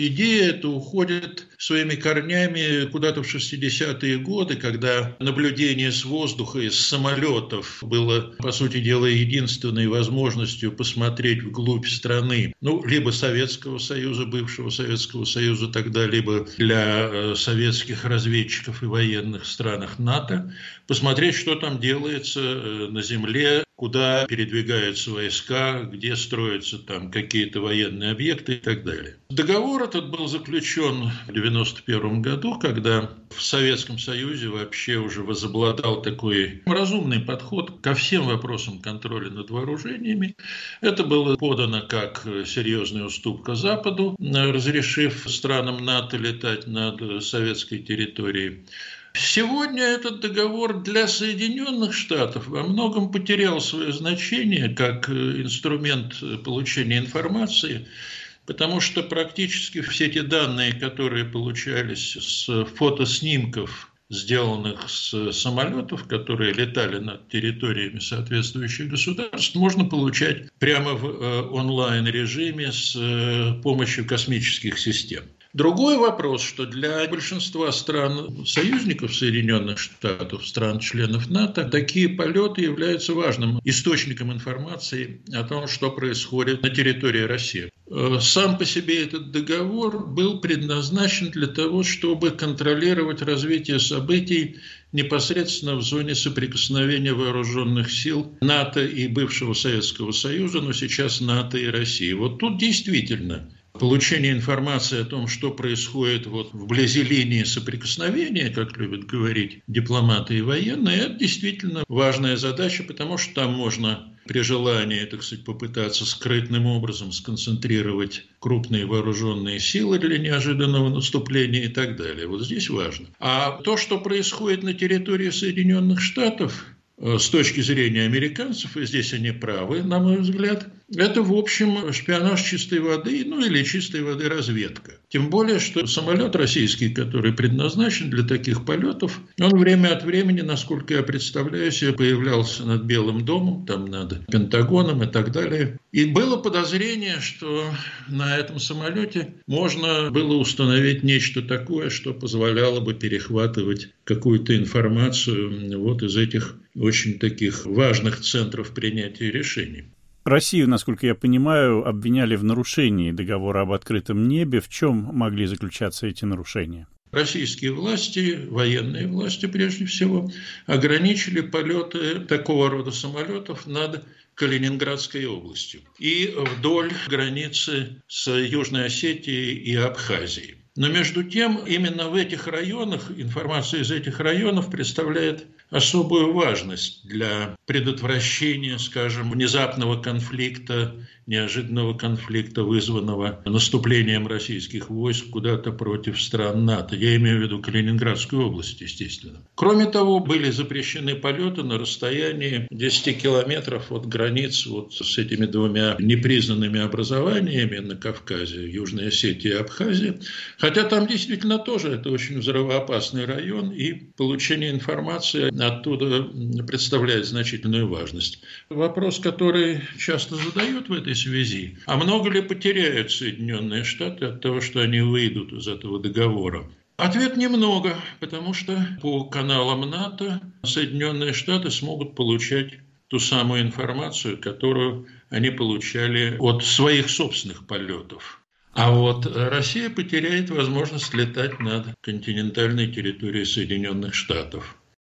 Идея эта уходит своими корнями куда-то в 60-е годы, когда наблюдение с воздуха из самолетов было, по сути дела, единственной возможностью посмотреть вглубь страны. Ну, либо Советского Союза, бывшего Советского Союза тогда, либо для э, советских разведчиков и военных странах НАТО, посмотреть, что там делается э, на земле, куда передвигаются войска, где строятся там какие-то военные объекты и так далее. Договор этот был заключен в 1991 году, когда в Советском Союзе вообще уже возобладал такой разумный подход ко всем вопросам контроля над вооружениями. Это было подано как серьезная уступка Западу, разрешив странам НАТО летать над советской территорией. Сегодня этот договор для Соединенных Штатов во многом потерял свое значение как э, инструмент э, получения информации, потому что практически все те данные, которые получались с фотоснимков сделанных с самолетов, которые летали над территориями соответствующих государств, можно получать прямо в э, онлайн-режиме с помощью космических систем. Другой вопрос, что для большинства стран союзников Соединенных Штатов, стран-членов НАТО, такие полеты являются важным источником информации о том, что происходит на территории России. Э, сам по себе этот договор был предназначен для того, чтобы контролировать развитие событий непосредственно в зоне соприкосновения вооруженных сил НАТО и бывшего Советского Союза, но сейчас НАТО и России. Вот тут действительно получение информации о том, что происходит вот вблизи линии соприкосновения, как любят говорить дипломаты и военные, это действительно важная задача, потому что там можно при желании, так сказать, попытаться скрытным образом сконцентрировать крупные вооруженные силы для неожиданного наступления и так далее. Вот здесь важно. А то, что происходит на территории Соединенных Штатов, э, с точки зрения американцев, и здесь они правы, на мой взгляд, это, в общем, шпионаж чистой воды, ну или чистой воды разведка. Тем более, что самолет российский, который предназначен для таких полетов, он время от времени, насколько я представляю себе, появлялся над Белым домом, там над Пентагоном и так далее. И было подозрение, что на этом самолете можно было установить нечто такое, что позволяло бы перехватывать какую-то информацию вот из этих очень таких важных центров принятия решений. Россию, насколько я понимаю, обвиняли в нарушении договора об открытом небе. В чем могли заключаться эти нарушения? Российские власти, военные власти прежде всего, ограничили полеты такого рода самолетов над Калининградской областью и вдоль границы с Южной Осетией и Абхазией. Но между тем, именно в этих районах, информация из этих районов представляет особую важность для предотвращения, скажем, внезапного конфликта неожиданного конфликта, вызванного наступлением российских войск куда-то против стран НАТО. Я имею в виду Калининградскую область, естественно. Кроме того, были запрещены полеты на расстоянии 10 километров от границ вот с этими двумя непризнанными образованиями на Кавказе, Южной Осетии и Абхазии. Хотя там действительно тоже это очень взрывоопасный район, и получение информации оттуда представляет значительную важность. Вопрос, который часто задают в этой связи. А много ли потеряют Соединенные Штаты от того, что они выйдут из этого договора? Ответ немного, потому что по каналам НАТО Соединенные Штаты смогут получать ту самую информацию, которую они получали от своих собственных полетов. А вот Россия потеряет возможность летать над континентальной территорией Соединенных Штатов.